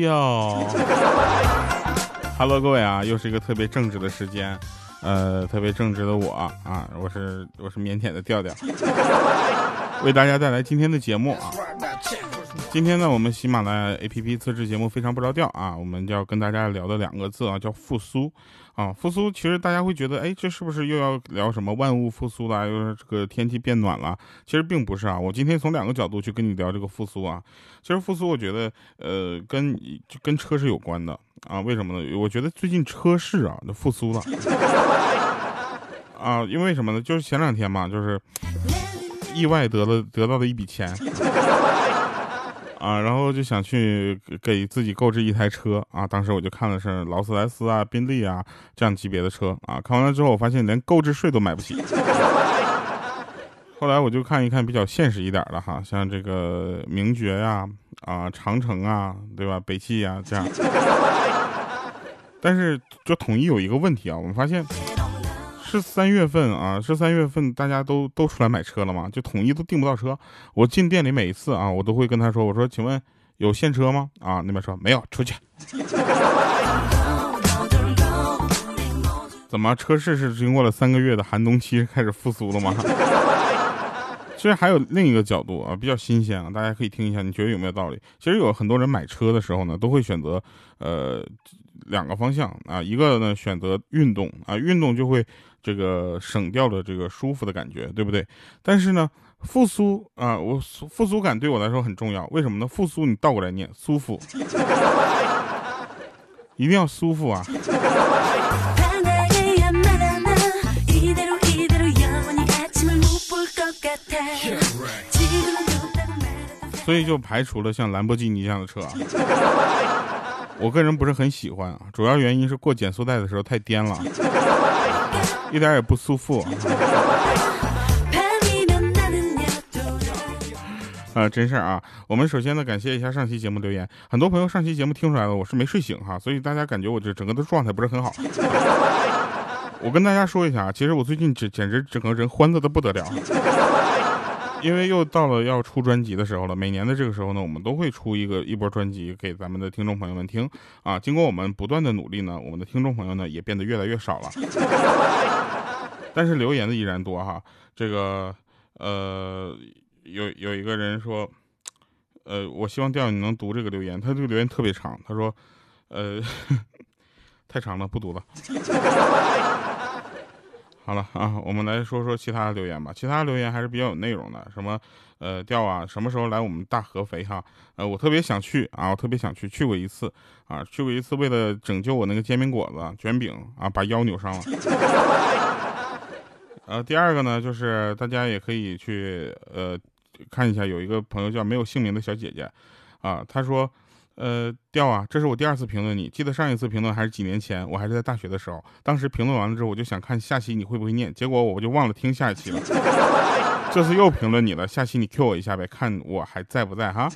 叫。Hello，各位啊，又是一个特别正直的时间，呃，特别正直的我啊，我是我是腼腆的调调，为大家带来今天的节目啊。今天呢，我们喜马拉雅 APP 自制节目非常不着调啊，我们就要跟大家聊的两个字啊，叫复苏啊。复苏其实大家会觉得，哎，这是不是又要聊什么万物复苏了？又是这个天气变暖了？其实并不是啊。我今天从两个角度去跟你聊这个复苏啊。其实复苏，我觉得呃，跟跟车是有关的啊。为什么呢？我觉得最近车市啊，都复苏了啊。因为什么呢？就是前两天嘛，就是意外得了得到了一笔钱。啊，然后就想去给自己购置一台车啊，当时我就看的是劳斯莱斯啊、宾利啊这样级别的车啊，看完了之后我发现连购置税都买不起。后来我就看一看比较现实一点的哈，像这个名爵呀、啊长城啊，对吧？北汽呀这样。但是就统一有一个问题啊，我们发现。是三月份啊，是三月份，大家都都出来买车了吗？就统一都订不到车。我进店里每一次啊，我都会跟他说：“我说，请问有现车吗？”啊，那边说没有，出去。怎么车市是经过了三个月的寒冬期开始复苏了吗？其实还有另一个角度啊，比较新鲜啊，大家可以听一下，你觉得有没有道理？其实有很多人买车的时候呢，都会选择呃两个方向啊，一个呢选择运动啊，运动就会。这个省掉了这个舒服的感觉，对不对？但是呢，复苏啊，我复苏感对我来说很重要。为什么呢？复苏你倒过来念，舒服，一定要舒服啊！所以就排除了像兰博基尼这样的车啊。我个人不是很喜欢啊，主要原因是过减速带的时候太颠了。一点也不舒服。啊，真事儿啊！我们首先呢，感谢一下上期节目留言，很多朋友上期节目听出来了，我是没睡醒哈，所以大家感觉我这整个的状态不是很好。我跟大家说一下啊，其实我最近简简直整个人欢乐的不得了。因为又到了要出专辑的时候了，每年的这个时候呢，我们都会出一个一波专辑给咱们的听众朋友们听啊。经过我们不断的努力呢，我们的听众朋友呢也变得越来越少了，但是留言的依然多哈。这个呃，有有一个人说，呃，我希望调你能读这个留言，他这个留言特别长，他说，呃，太长了，不读了。好了啊，我们来说说其他的留言吧。其他留言还是比较有内容的，什么呃调啊，什么时候来我们大合肥哈？呃，我特别想去啊，我特别想去，去过一次啊，去过一次，为了拯救我那个煎饼果子卷饼啊，把腰扭伤了。呃，第二个呢，就是大家也可以去呃看一下，有一个朋友叫没有姓名的小姐姐啊，她说。呃，调啊，这是我第二次评论你。记得上一次评论还是几年前，我还是在大学的时候。当时评论完了之后，我就想看下期你会不会念，结果我就忘了听下一期了。这次又评论你了，下期你 Q 我一下呗，看我还在不在哈？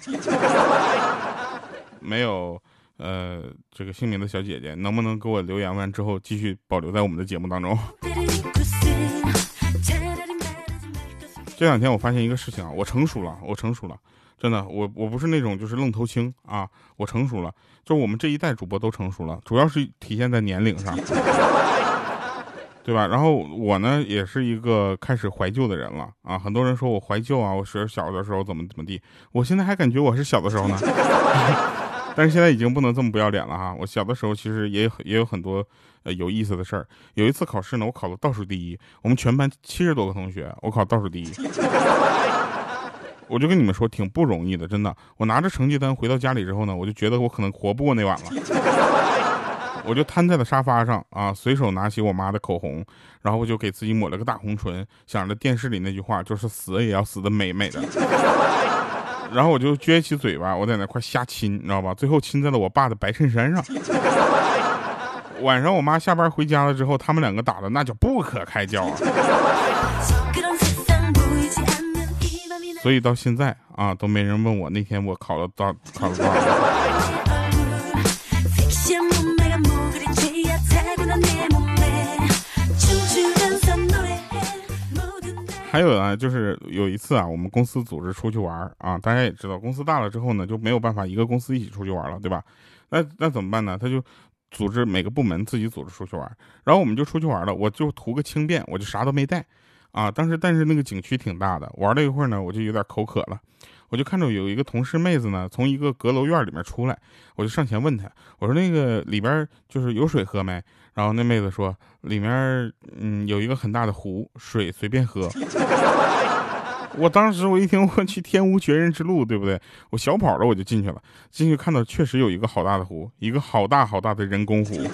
没有，呃，这个姓名的小姐姐，能不能给我留言完之后继续保留在我们的节目当中？这两天我发现一个事情啊，我成熟了，我成熟了。真的，我我不是那种就是愣头青啊，我成熟了，就我们这一代主播都成熟了，主要是体现在年龄上，对吧？然后我呢，也是一个开始怀旧的人了啊。很多人说我怀旧啊，我是小的时候怎么怎么地，我现在还感觉我是小的时候呢，但是现在已经不能这么不要脸了哈。我小的时候其实也也有很多呃有意思的事儿。有一次考试呢，我考了倒数第一，我们全班七十多个同学，我考倒数第一。我就跟你们说，挺不容易的，真的。我拿着成绩单回到家里之后呢，我就觉得我可能活不过那晚了。我就瘫在了沙发上啊，随手拿起我妈的口红，然后我就给自己抹了个大红唇，想着电视里那句话，就是死也要死的美美的。然后我就撅起嘴巴，我在那块瞎亲，你知道吧？最后亲在了我爸的白衬衫上。晚上我妈下班回家了之后，他们两个打的那叫不可开交啊。所以到现在啊，都没人问我那天我考了多考了多少。还有呢，就是有一次啊，我们公司组织出去玩啊，大家也知道，公司大了之后呢，就没有办法一个公司一起出去玩了，对吧？那那怎么办呢？他就组织每个部门自己组织出去玩，然后我们就出去玩了，我就图个轻便，我就啥都没带啊。当时但是那个景区挺大的，玩了一会儿呢，我就有点口渴了。我就看着有一个同事妹子呢，从一个阁楼院里面出来，我就上前问她，我说那个里边就是有水喝没？然后那妹子说里面嗯有一个很大的湖，水随便喝。我当时我一听我去天无绝人之路，对不对？我小跑着我就进去了，进去看到确实有一个好大的湖，一个好大好大的人工湖。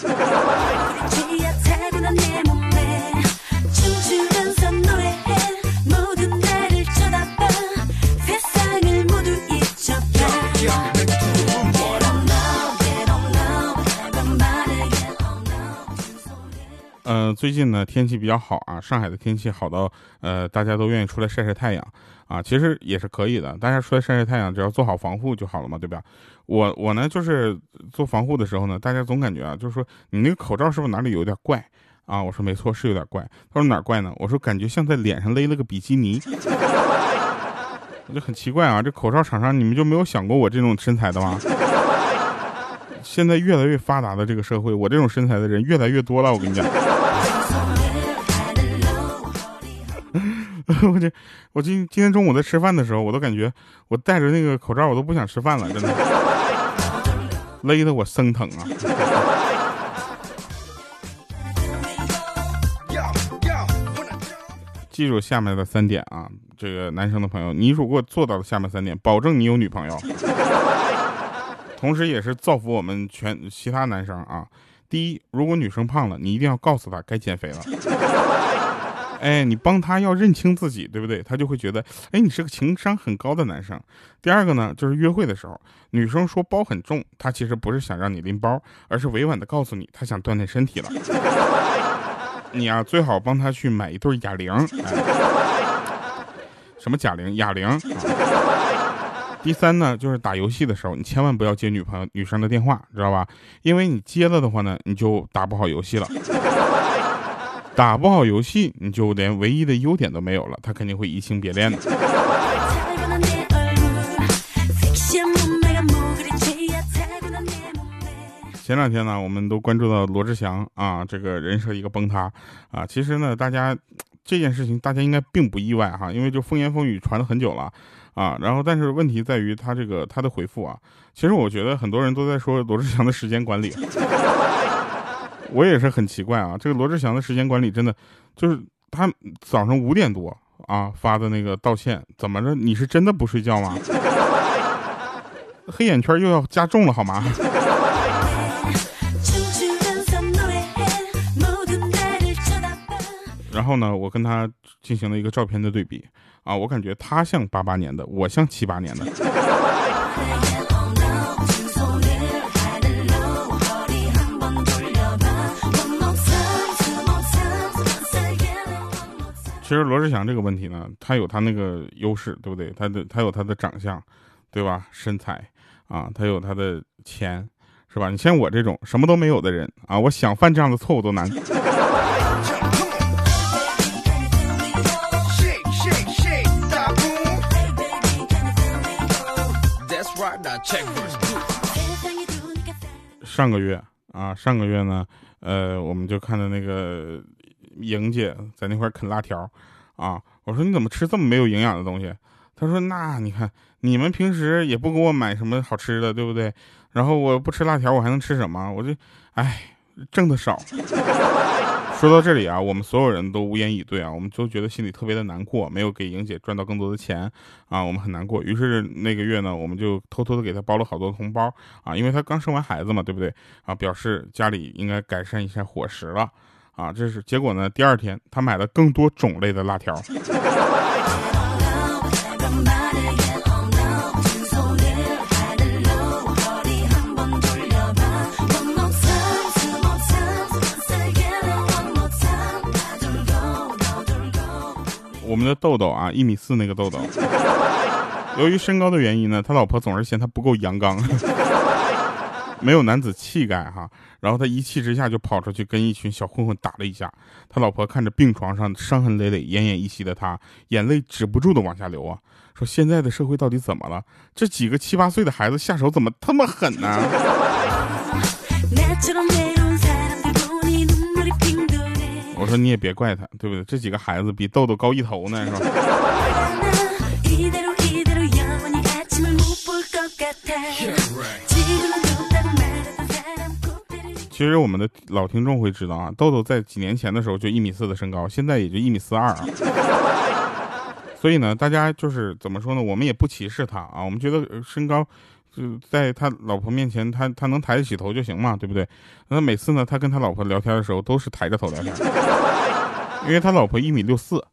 嗯，最近呢天气比较好啊，上海的天气好到呃大家都愿意出来晒晒太阳啊，其实也是可以的，大家出来晒晒太阳，只要做好防护就好了嘛，对吧？我我呢就是做防护的时候呢，大家总感觉啊，就是说你那个口罩是不是哪里有点怪啊？我说没错，是有点怪。他说哪怪呢？我说感觉像在脸上勒了个比基尼，我就很奇怪啊，这口罩厂商你们就没有想过我这种身材的吗？现在越来越发达的这个社会，我这种身材的人越来越多了。我跟你讲，我这我今今天中午在吃饭的时候，我都感觉我戴着那个口罩，我都不想吃饭了，真的，勒得我生疼啊！记住下面的三点啊，这个男生的朋友，你如果做到了下面三点，保证你有女朋友。同时，也是造福我们全其他男生啊。第一，如果女生胖了，你一定要告诉她该减肥了。哎，你帮他要认清自己，对不对？他就会觉得，哎，你是个情商很高的男生。第二个呢，就是约会的时候，女生说包很重，她其实不是想让你拎包，而是委婉的告诉你，她想锻炼身体了。你啊，最好帮她去买一对哑铃。什么哑铃？哑铃。第三呢，就是打游戏的时候，你千万不要接女朋友、女生的电话，知道吧？因为你接了的话呢，你就打不好游戏了。打不好游戏，你就连唯一的优点都没有了，他肯定会移情别恋的。前两天呢，我们都关注到罗志祥啊，这个人设一个崩塌啊。其实呢，大家这件事情大家应该并不意外哈，因为就风言风语传了很久了。啊，然后但是问题在于他这个他的回复啊，其实我觉得很多人都在说罗志祥的时间管理，我也是很奇怪啊，这个罗志祥的时间管理真的就是他早上五点多啊发的那个道歉，怎么着？你是真的不睡觉吗？黑眼圈又要加重了好吗？然后呢，我跟他进行了一个照片的对比。啊，我感觉他像八八年的，我像七八年的。其实罗志祥这个问题呢，他有他那个优势，对不对？他的他有他的长相，对吧？身材啊，他有他的钱，是吧？你像我这种什么都没有的人啊，我想犯这样的错误都难。上个月啊，上个月呢，呃，我们就看到那个莹姐在那块啃辣条，啊，我说你怎么吃这么没有营养的东西？她说那你看你们平时也不给我买什么好吃的，对不对？然后我不吃辣条，我还能吃什么？我就，哎，挣的少。说到这里啊，我们所有人都无言以对啊，我们都觉得心里特别的难过，没有给莹姐赚到更多的钱啊，我们很难过。于是那个月呢，我们就偷偷的给她包了好多红包啊，因为她刚生完孩子嘛，对不对啊？表示家里应该改善一下伙食了啊。这是结果呢，第二天他买了更多种类的辣条。我们的豆豆啊，一米四那个豆豆，由于身高的原因呢，他老婆总是嫌他不够阳刚。没有男子气概哈。然后他一气之下就跑出去跟一群小混混打了一架。他老婆看着病床上伤痕累累、奄奄一息的他，眼泪止不住的往下流啊。说现在的社会到底怎么了？这几个七八岁的孩子下手怎么这么狠呢？我说你也别怪他，对不对？这几个孩子比豆豆高一头呢，是吧？其实我们的老听众会知道啊，豆豆在几年前的时候就一米四的身高，现在也就一米四二啊。所以呢，大家就是怎么说呢？我们也不歧视他啊，我们觉得身高就在他老婆面前，他他能抬得起头就行嘛，对不对？那每次呢，他跟他老婆聊天的时候都是抬着头聊天，因为他老婆一米六四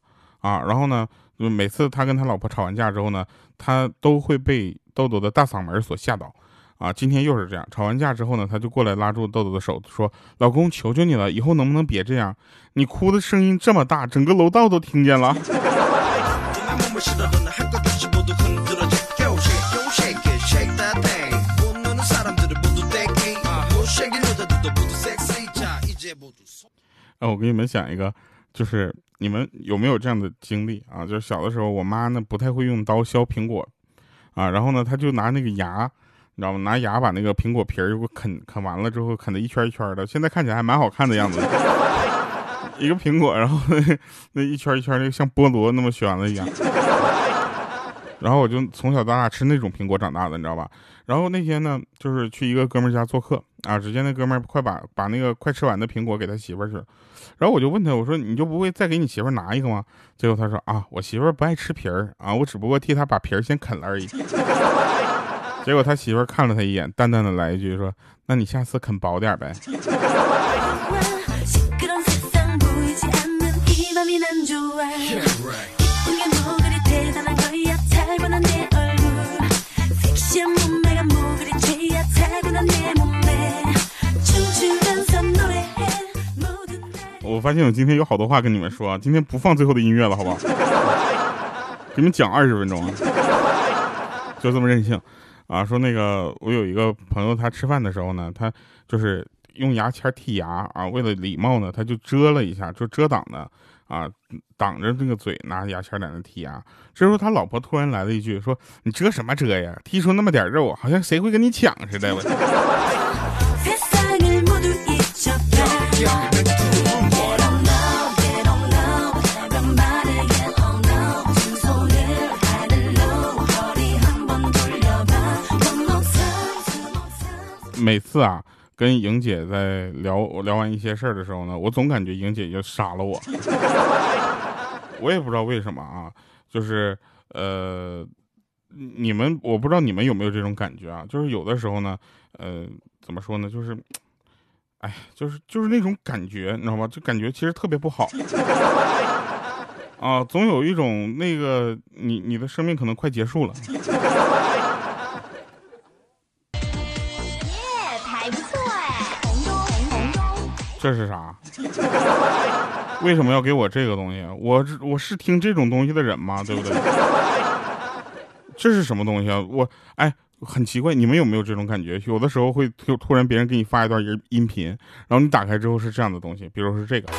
啊。然后呢，每次他跟他老婆吵完架之后呢，他都会被豆豆的大嗓门所吓到啊。今天又是这样，吵完架之后呢，他就过来拉住豆豆的手说：“老公，求求你了，以后能不能别这样？你哭的声音这么大，整个楼道都听见了。”哎，我给你们讲一个，就是你们有没有这样的经历啊？就是小的时候，我妈呢不太会用刀削苹果，啊，然后呢，她就拿那个牙，你知道吗？拿牙把那个苹果皮儿给我啃啃完了之后，啃的一圈一圈的，现在看起来还蛮好看的样子。一个苹果，然后那一圈一圈的像菠萝那么旋了一样。然后我就从小到大吃那种苹果长大的，你知道吧？然后那天呢，就是去一个哥们家做客啊，只见那哥们快把把那个快吃完的苹果给他媳妇去了。然后我就问他，我说你就不会再给你媳妇拿一个吗？结果他说啊，我媳妇不爱吃皮儿啊，我只不过替她把皮儿先啃了而已。结果他媳妇看了他一眼，淡淡的来一句说，那你下次啃薄点呗。我发现我今天有好多话跟你们说，今天不放最后的音乐了，好不好？给你们讲二十分钟啊，就这么任性啊！说那个我有一个朋友，他吃饭的时候呢，他就是用牙签剔牙啊，为了礼貌呢，他就遮了一下，就遮挡的啊，挡着那个嘴，拿牙签在那剔牙。这时候他老婆突然来了一句，说：“你遮什么遮呀？剔出那么点肉，好像谁会跟你抢似的。” 每次啊，跟莹姐在聊聊完一些事儿的时候呢，我总感觉莹姐就杀了我。我也不知道为什么啊，就是呃，你们我不知道你们有没有这种感觉啊，就是有的时候呢，呃，怎么说呢，就是，哎，就是就是那种感觉，你知道吗？就感觉其实特别不好。啊，总有一种那个你你的生命可能快结束了。这是啥？为什么要给我这个东西？我我是听这种东西的人吗？对不对？这是什么东西啊？我哎，很奇怪，你们有没有这种感觉？有的时候会突突然别人给你发一段音音频，然后你打开之后是这样的东西，比如说是这个。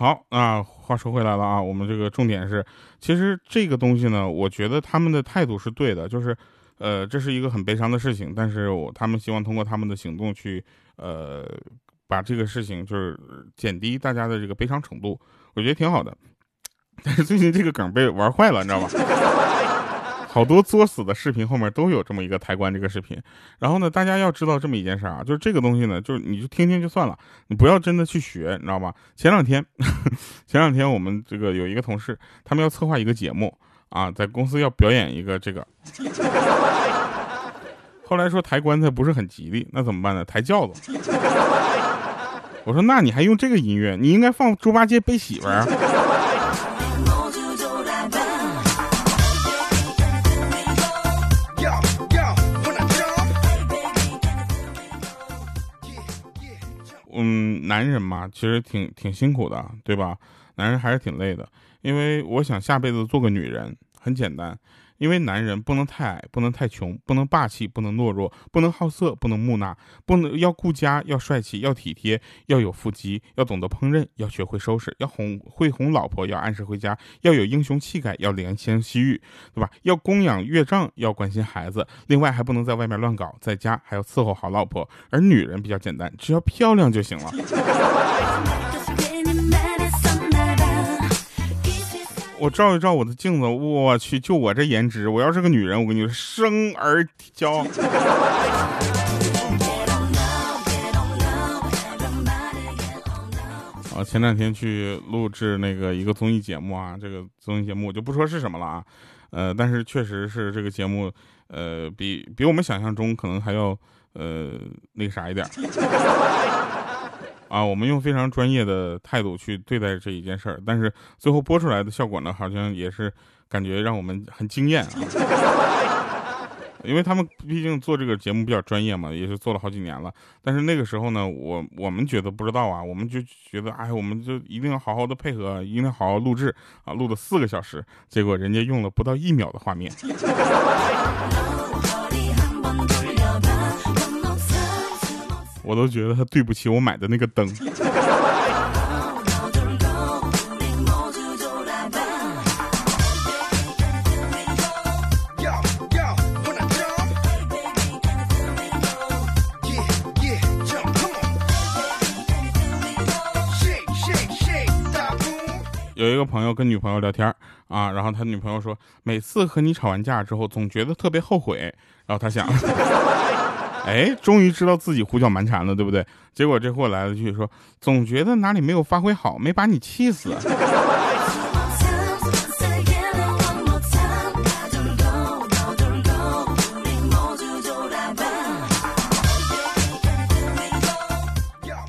好啊，话说回来了啊，我们这个重点是，其实这个东西呢，我觉得他们的态度是对的，就是，呃，这是一个很悲伤的事情，但是我他们希望通过他们的行动去，呃，把这个事情就是减低大家的这个悲伤程度，我觉得挺好的。但是最近这个梗被玩坏了，你知道吧？好多作死的视频后面都有这么一个抬棺这个视频，然后呢，大家要知道这么一件事儿啊，就是这个东西呢，就是你就听听就算了，你不要真的去学，你知道吧？前两天，前两天我们这个有一个同事，他们要策划一个节目啊，在公司要表演一个这个，后来说抬棺材不是很吉利，那怎么办呢？抬轿子。我说那你还用这个音乐？你应该放猪八戒背媳妇儿。嗯，男人嘛，其实挺挺辛苦的，对吧？男人还是挺累的，因为我想下辈子做个女人，很简单。因为男人不能太矮，不能太穷，不能霸气，不能懦弱，不能好色，不能木讷，不能要顾家，要帅气，要体贴，要有腹肌，要懂得烹饪，要学会收拾，要哄会哄老婆，要按时回家，要有英雄气概，要怜香惜玉，对吧？要供养岳丈，要关心孩子，另外还不能在外面乱搞，在家还要伺候好老婆。而女人比较简单，只要漂亮就行了。我照一照我的镜子，我去，就我这颜值，我要是个女人，我跟你说，生而骄傲。啊，前两天去录制那个一个综艺节目啊，这个综艺节目我就不说是什么了啊，呃，但是确实是这个节目，呃，比比我们想象中可能还要呃那个啥一点。啊，我们用非常专业的态度去对待这一件事儿，但是最后播出来的效果呢，好像也是感觉让我们很惊艳啊。因为他们毕竟做这个节目比较专业嘛，也是做了好几年了。但是那个时候呢，我我们觉得不知道啊，我们就觉得哎，我们就一定要好好的配合，一定要好好录制啊，录了四个小时，结果人家用了不到一秒的画面。我都觉得他对不起我买的那个灯。有一个朋友跟女朋友聊天啊，然后他女朋友说，每次和你吵完架之后，总觉得特别后悔。然后他想。哎，终于知道自己胡搅蛮缠了，对不对？结果这货来了句说，总觉得哪里没有发挥好，没把你气死。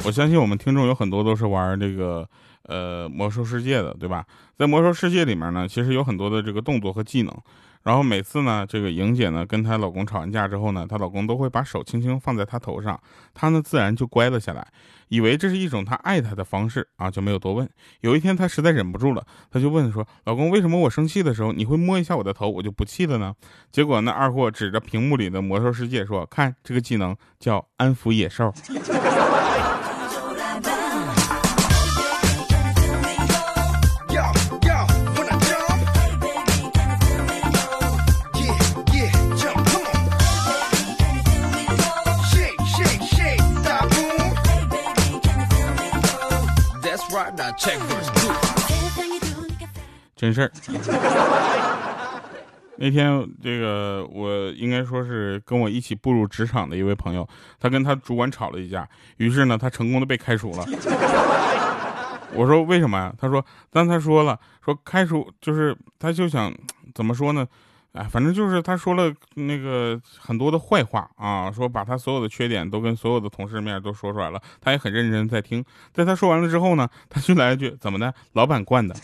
我相信我们听众有很多都是玩这个呃魔兽世界的，对吧？在魔兽世界里面呢，其实有很多的这个动作和技能。然后每次呢，这个莹姐呢跟她老公吵完架之后呢，她老公都会把手轻轻放在她头上，她呢自然就乖了下来，以为这是一种她爱她的方式啊，就没有多问。有一天她实在忍不住了，她就问说：“老公，为什么我生气的时候你会摸一下我的头，我就不气了呢？”结果那二货指着屏幕里的魔兽世界说：“看这个技能叫安抚野兽。”真事儿。那天这个我应该说是跟我一起步入职场的一位朋友，他跟他主管吵了一架，于是呢，他成功的被开除了。我说为什么呀？他说，但他说了，说开除就是他就想怎么说呢？哎，反正就是他说了那个很多的坏话啊，说把他所有的缺点都跟所有的同事面都说出来了，他也很认真在听。在他说完了之后呢，他就来一句：“怎么的，老板惯的？”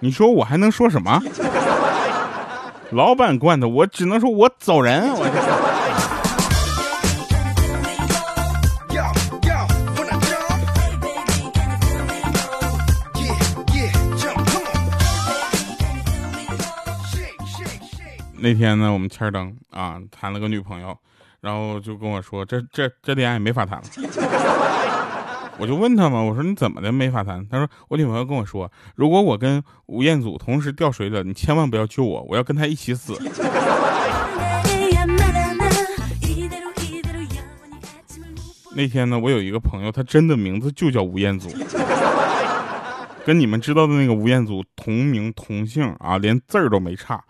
你说我还能说什么？老板惯的，我只能说我走人。我。那天呢，我们千灯啊谈了个女朋友，然后就跟我说，这这这恋爱没法谈了。我就问他嘛，我说你怎么的没法谈？他说我女朋友跟我说，如果我跟吴彦祖同时掉水里，你千万不要救我，我要跟他一起死。那天呢，我有一个朋友，他真的名字就叫吴彦祖，跟你们知道的那个吴彦祖同名同姓啊，连字儿都没差。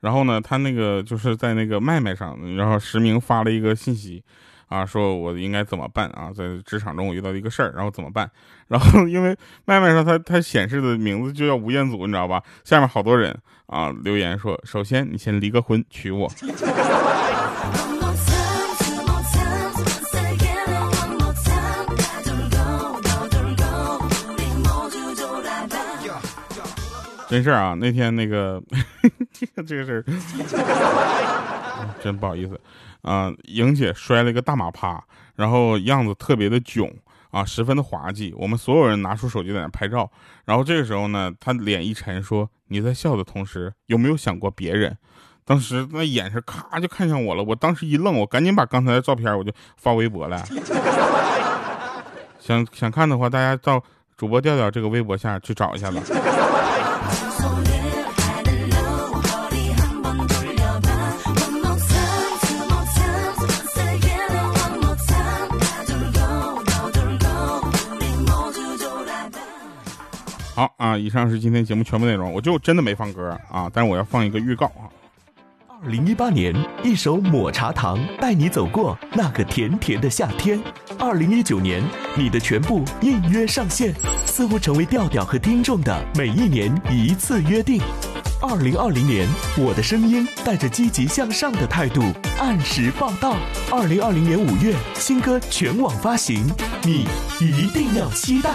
然后呢，他那个就是在那个麦麦上，然后实名发了一个信息，啊，说我应该怎么办啊？在职场中我遇到一个事儿，然后怎么办？然后因为麦麦上他他显示的名字就叫吴彦祖，你知道吧？下面好多人啊留言说，首先你先离个婚娶我。真事儿啊，那天那个这 个这个事儿，真不好意思啊。莹姐摔了一个大马趴，然后样子特别的囧啊，十分的滑稽。我们所有人拿出手机在那拍照，然后这个时候呢，他脸一沉说：“你在笑的同时，有没有想过别人？”当时那眼神咔就看向我了，我当时一愣，我赶紧把刚才的照片我就发微博了。想想看的话，大家到主播调调这个微博下去找一下子。以上是今天节目全部内容，我就真的没放歌啊，但是我要放一个预告啊。二零一八年，一首抹茶糖带你走过那个甜甜的夏天。二零一九年，你的全部应约上线，似乎成为调调和听众的每一年一次约定。二零二零年，我的声音带着积极向上的态度按时报道。二零二零年五月，新歌全网发行，你一定要期待。